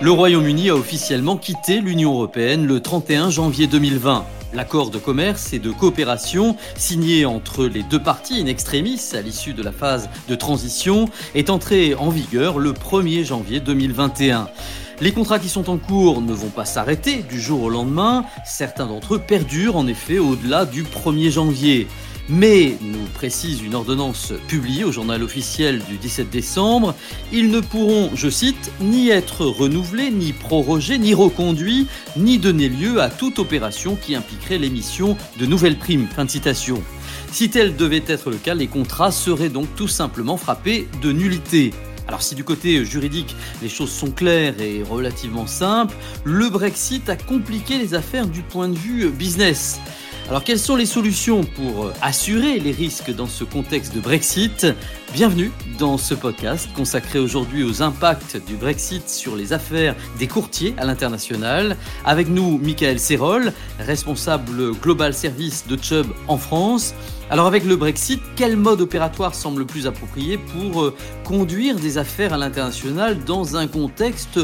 Le Royaume-Uni a officiellement quitté l'Union européenne le 31 janvier 2020. L'accord de commerce et de coopération signé entre les deux parties in extremis à l'issue de la phase de transition est entré en vigueur le 1er janvier 2021. Les contrats qui sont en cours ne vont pas s'arrêter du jour au lendemain, certains d'entre eux perdurent en effet au-delà du 1er janvier. Mais, nous précise une ordonnance publiée au journal officiel du 17 décembre, ils ne pourront, je cite, ni être renouvelés, ni prorogés, ni reconduits, ni donner lieu à toute opération qui impliquerait l'émission de nouvelles primes. Fin citation. Si tel devait être le cas, les contrats seraient donc tout simplement frappés de nullité. Alors si du côté juridique les choses sont claires et relativement simples, le Brexit a compliqué les affaires du point de vue business. Alors quelles sont les solutions pour assurer les risques dans ce contexte de Brexit? Bienvenue dans ce podcast consacré aujourd'hui aux impacts du Brexit sur les affaires des courtiers à l'international. Avec nous, Michael Serrol, responsable Global Service de Chubb en France. Alors avec le Brexit, quel mode opératoire semble le plus approprié pour euh, conduire des affaires à l'international dans un contexte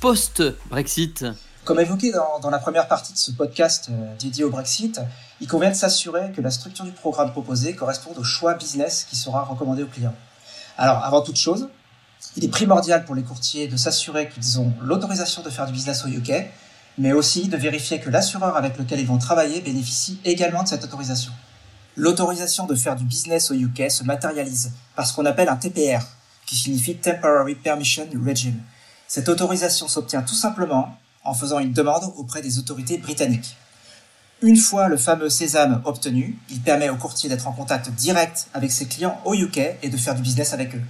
post-Brexit? Comme évoqué dans, la première partie de ce podcast euh, dédié au Brexit, il convient de s'assurer que la structure du programme proposé corresponde au choix business qui sera recommandé aux clients. Alors, avant toute chose, il est primordial pour les courtiers de s'assurer qu'ils ont l'autorisation de faire du business au UK, mais aussi de vérifier que l'assureur avec lequel ils vont travailler bénéficie également de cette autorisation. L'autorisation de faire du business au UK se matérialise par ce qu'on appelle un TPR, qui signifie Temporary Permission Regime. Cette autorisation s'obtient tout simplement en faisant une demande auprès des autorités britanniques. Une fois le fameux sésame obtenu, il permet au courtier d'être en contact direct avec ses clients au UK et de faire du business avec eux.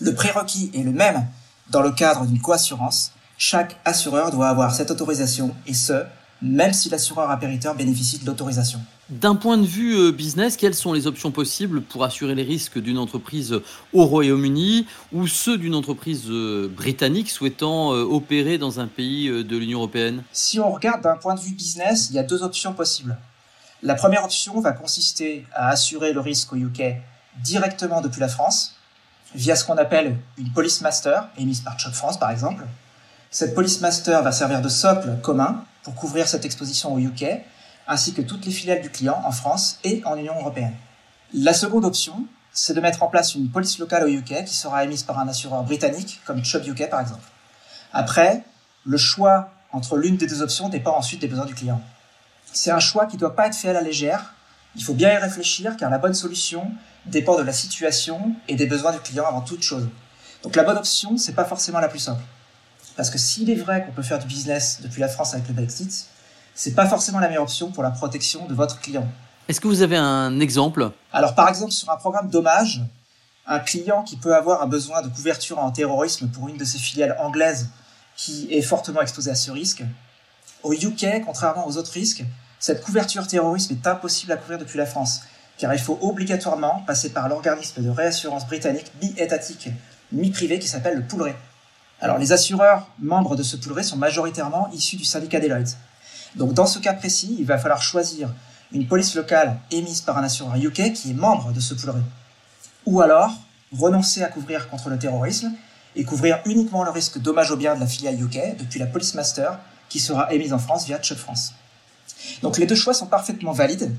Le prérequis est le même dans le cadre d'une coassurance. Chaque assureur doit avoir cette autorisation et ce, même si l'assureur impériteur bénéficie de l'autorisation. D'un point de vue euh, business, quelles sont les options possibles pour assurer les risques d'une entreprise au Royaume-Uni ou ceux d'une entreprise euh, britannique souhaitant euh, opérer dans un pays de l'Union européenne? Si on regarde d'un point de vue business, il y a deux options possibles. La première option va consister à assurer le risque au UK directement depuis la France, via ce qu'on appelle une police master, émise par Chubb France par exemple. Cette police master va servir de socle commun pour couvrir cette exposition au UK ainsi que toutes les filiales du client en France et en Union européenne. La seconde option, c'est de mettre en place une police locale au UK qui sera émise par un assureur britannique comme Chubb UK par exemple. Après, le choix entre l'une des deux options dépend ensuite des besoins du client. C'est un choix qui ne doit pas être fait à la légère. Il faut bien y réfléchir car la bonne solution dépend de la situation et des besoins du client avant toute chose. Donc la bonne option, c'est pas forcément la plus simple. Parce que s'il est vrai qu'on peut faire du business depuis la France avec le Brexit, c'est pas forcément la meilleure option pour la protection de votre client. Est-ce que vous avez un exemple? Alors par exemple sur un programme dommage, un client qui peut avoir un besoin de couverture en terrorisme pour une de ses filiales anglaises qui est fortement exposée à ce risque. Au UK, contrairement aux autres risques, cette couverture terrorisme est impossible à couvrir depuis la France, car il faut obligatoirement passer par l'organisme de réassurance britannique mi-étatique, mi-privé qui s'appelle le poolré. Alors les assureurs membres de ce poolré sont majoritairement issus du syndicat Deloitte. Donc dans ce cas précis, il va falloir choisir une police locale émise par un assureur UK qui est membre de ce pool Ou alors renoncer à couvrir contre le terrorisme et couvrir uniquement le risque dommage au bien de la filiale UK depuis la Police Master qui sera émise en France via Chubb France. Donc les deux choix sont parfaitement valides.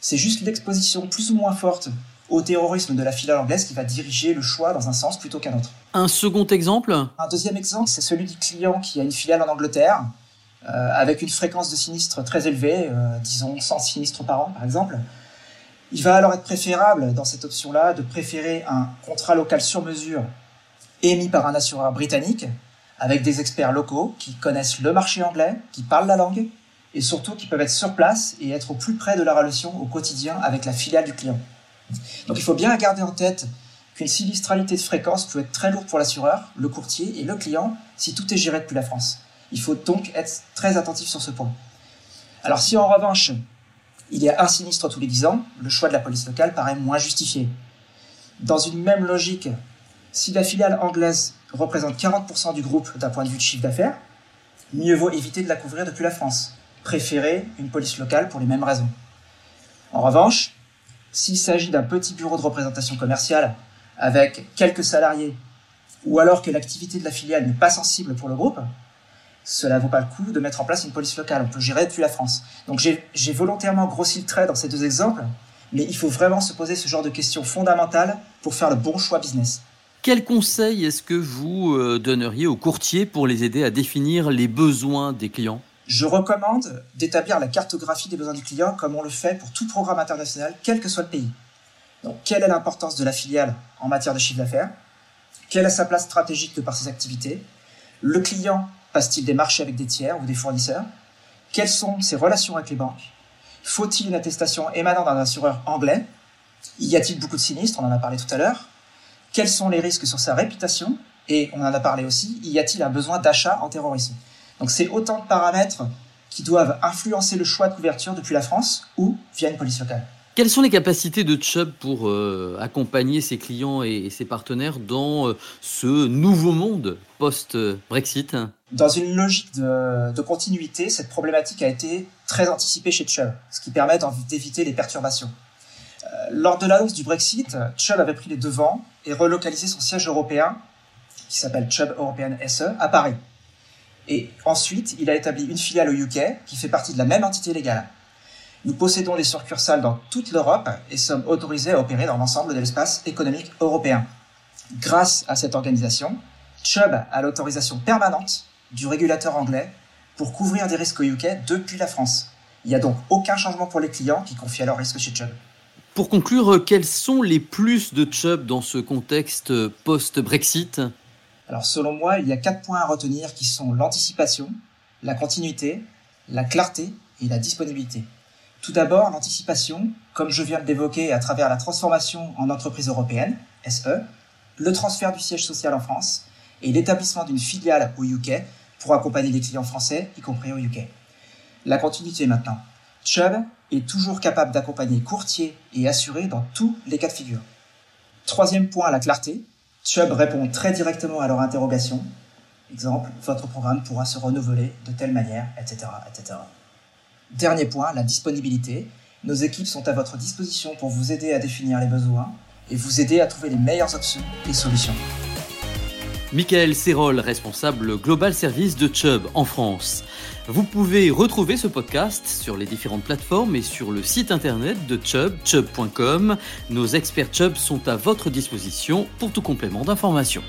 C'est juste l'exposition plus ou moins forte au terrorisme de la filiale anglaise qui va diriger le choix dans un sens plutôt qu'un autre. Un second exemple? Un deuxième exemple, c'est celui du client qui a une filiale en Angleterre euh, avec une fréquence de sinistres très élevée, euh, disons 100 sinistres par an par exemple, il va alors être préférable dans cette option-là de préférer un contrat local sur mesure émis par un assureur britannique avec des experts locaux qui connaissent le marché anglais, qui parlent la langue et surtout qui peuvent être sur place et être au plus près de la relation au quotidien avec la filiale du client. Donc il faut bien garder en tête qu'une sinistralité de fréquence peut être très lourde pour l'assureur, le courtier et le client si tout est géré depuis la France. Il faut donc être très attentif sur ce point. Alors si en revanche, il y a un sinistre tous les 10 ans, le choix de la police locale paraît moins justifié. Dans une même logique, si la filiale anglaise représente 40% du groupe d'un point de vue de chiffre d'affaires, mieux vaut éviter de la couvrir depuis la France, préférer une police locale pour les mêmes raisons. En revanche, s'il s'agit d'un petit bureau de représentation commerciale avec quelques salariés ou alors que l'activité de la filiale n'est pas sensible pour le groupe, cela vaut pas le coup de mettre en place une police locale. On peut gérer depuis la France. Donc j'ai volontairement grossi le trait dans ces deux exemples, mais il faut vraiment se poser ce genre de questions fondamentales pour faire le bon choix business. Quel conseil est-ce que vous euh, donneriez aux courtiers pour les aider à définir les besoins des clients? Je recommande d'établir la cartographie des besoins du client comme on le fait pour tout programme international, quel que soit le pays. Donc, quelle est l'importance de la filiale en matière de chiffre d'affaires? Quelle est sa place stratégique de par ses activités? Le client passe-t-il des marchés avec des tiers ou des fournisseurs? Quelles sont ses relations avec les banques? Faut-il une attestation émanant d'un assureur anglais? Y a-t-il beaucoup de sinistres? On en a parlé tout à l'heure. Quels sont les risques sur sa réputation? Et on en a parlé aussi, y a-t-il un besoin d'achat en terrorisme? Donc c'est autant de paramètres qui doivent influencer le choix de couverture depuis la France ou via une police locale. Quelles sont les capacités de Chubb pour euh, accompagner ses clients et, ses partenaires dans euh, ce nouveau monde post-Brexit? Dans une logique de, continuité, cette problématique a été très anticipée chez Chubb, ce qui permet d'éviter les perturbations. Euh, lors de l'annonce du Brexit, Chubb avait pris les devants et relocalisé son siège européen, qui s'appelle Chubb European SE, à Paris. Et ensuite, il a établi une filiale au UK qui fait partie de la même entité légale. Nous possédons des succursales dans toute l'Europe et sommes autorisés à opérer dans l'ensemble de l'espace économique européen. Grâce à cette organisation, Chubb a l'autorisation permanente du régulateur anglais pour couvrir des risques au UK depuis la France. Il n'y a donc aucun changement pour les clients qui confient alors risque chez Chubb. Pour conclure, quels sont les plus de Chubb dans ce contexte post-Brexit? Alors selon moi, il y a quatre points à retenir qui sont l'anticipation, la continuité, la clarté et la disponibilité. Tout d'abord, l'anticipation, comme je viens de l'évoquer à travers la transformation en entreprise européenne, SE, le transfert du siège social en France et l'établissement d'une filiale au UK pour accompagner les clients français, y compris au UK. La continuité maintenant. Chubb est toujours capable d'accompagner courtiers et assurés dans tous les cas de figure. Troisième point, la clarté. Chubb répond très directement à leurs interrogations. Exemple, votre programme pourra se renouveler de telle manière, etc., etc. Dernier point, la disponibilité. Nos équipes sont à votre disposition pour vous aider à définir les besoins et vous aider à trouver les meilleures options et solutions. Michael Serrol, responsable Global Service de Chubb en France. Vous pouvez retrouver ce podcast sur les différentes plateformes et sur le site internet de Chubb, chubb.com. Nos experts Chubb sont à votre disposition pour tout complément d'information.